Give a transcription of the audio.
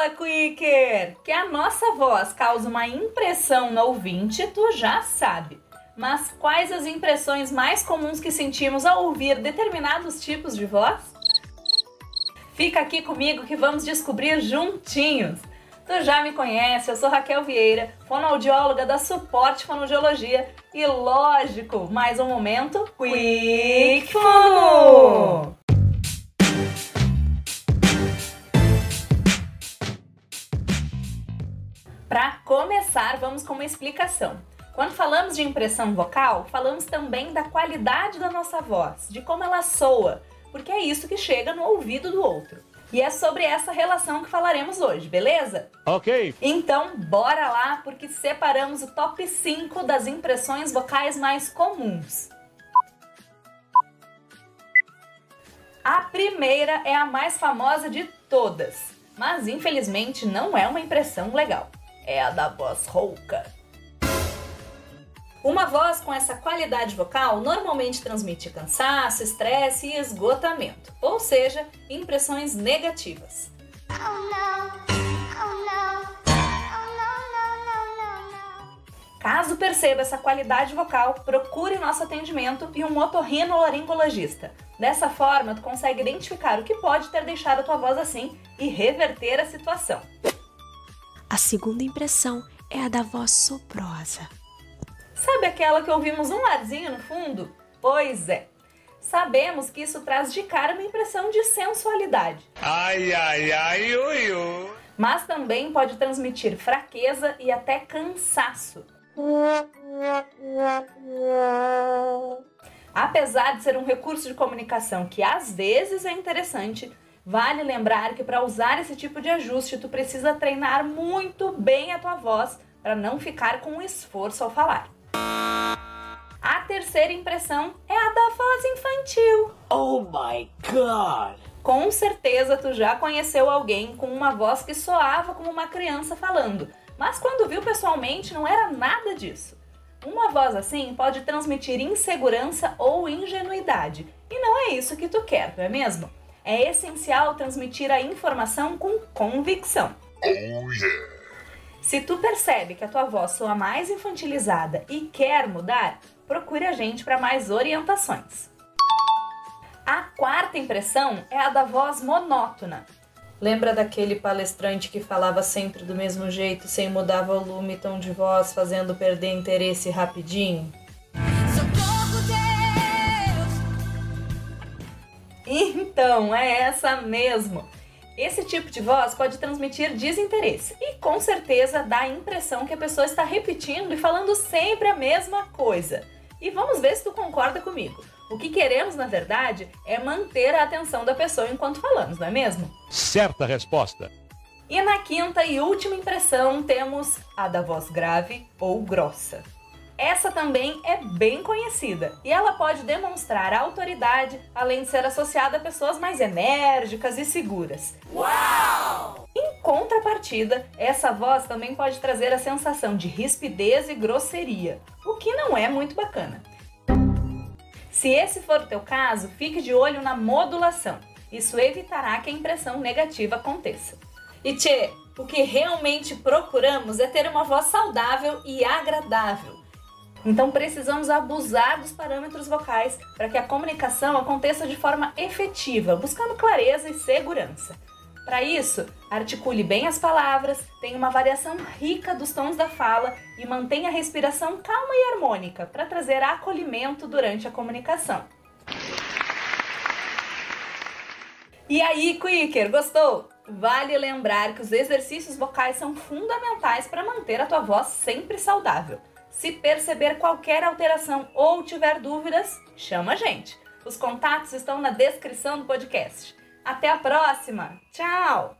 Fala, Quicker! Que a nossa voz causa uma impressão no ouvinte, tu já sabe. Mas quais as impressões mais comuns que sentimos ao ouvir determinados tipos de voz? Fica aqui comigo que vamos descobrir juntinhos. Tu já me conhece, eu sou Raquel Vieira, fonoaudióloga da Suporte Fonoaudiologia e, lógico, mais um momento Quick Fono! Começar, vamos com uma explicação. Quando falamos de impressão vocal, falamos também da qualidade da nossa voz, de como ela soa, porque é isso que chega no ouvido do outro. E é sobre essa relação que falaremos hoje, beleza? Ok. Então, bora lá, porque separamos o top 5 das impressões vocais mais comuns. A primeira é a mais famosa de todas, mas infelizmente não é uma impressão legal é a da voz rouca. Uma voz com essa qualidade vocal normalmente transmite cansaço, estresse e esgotamento, ou seja, impressões negativas. Caso perceba essa qualidade vocal, procure nosso atendimento e um otorrinolaringologista. Dessa forma, tu consegue identificar o que pode ter deixado a tua voz assim e reverter a situação. A segunda impressão é a da voz soprosa. Sabe aquela que ouvimos um arzinho no fundo? Pois é. Sabemos que isso traz de cara uma impressão de sensualidade. Ai, ai, ai, ui, ui. Mas também pode transmitir fraqueza e até cansaço. Apesar de ser um recurso de comunicação que às vezes é interessante, Vale lembrar que para usar esse tipo de ajuste, tu precisa treinar muito bem a tua voz para não ficar com esforço ao falar. A terceira impressão é a da voz infantil. Oh my god! Com certeza tu já conheceu alguém com uma voz que soava como uma criança falando, mas quando viu pessoalmente não era nada disso. Uma voz assim pode transmitir insegurança ou ingenuidade, e não é isso que tu quer, não é mesmo? É essencial transmitir a informação com convicção. Oh, yeah. Se tu percebe que a tua voz soa mais infantilizada e quer mudar, procure a gente para mais orientações. A quarta impressão é a da voz monótona. Lembra daquele palestrante que falava sempre do mesmo jeito, sem mudar volume e tom de voz, fazendo perder interesse rapidinho? Então, é essa mesmo. Esse tipo de voz pode transmitir desinteresse e com certeza dá a impressão que a pessoa está repetindo e falando sempre a mesma coisa. E vamos ver se tu concorda comigo. O que queremos, na verdade, é manter a atenção da pessoa enquanto falamos, não é mesmo? Certa resposta. E na quinta e última impressão temos a da voz grave ou grossa. Essa também é bem conhecida e ela pode demonstrar autoridade, além de ser associada a pessoas mais enérgicas e seguras. Uau! Em contrapartida, essa voz também pode trazer a sensação de rispidez e grosseria, o que não é muito bacana. Se esse for o teu caso, fique de olho na modulação. Isso evitará que a impressão negativa aconteça. E tchê, o que realmente procuramos é ter uma voz saudável e agradável então precisamos abusar dos parâmetros vocais para que a comunicação aconteça de forma efetiva, buscando clareza e segurança. Para isso, articule bem as palavras, tenha uma variação rica dos tons da fala e mantenha a respiração calma e harmônica para trazer acolhimento durante a comunicação. E aí, Quicker, gostou? Vale lembrar que os exercícios vocais são fundamentais para manter a tua voz sempre saudável. Se perceber qualquer alteração ou tiver dúvidas, chama a gente. Os contatos estão na descrição do podcast. Até a próxima! Tchau!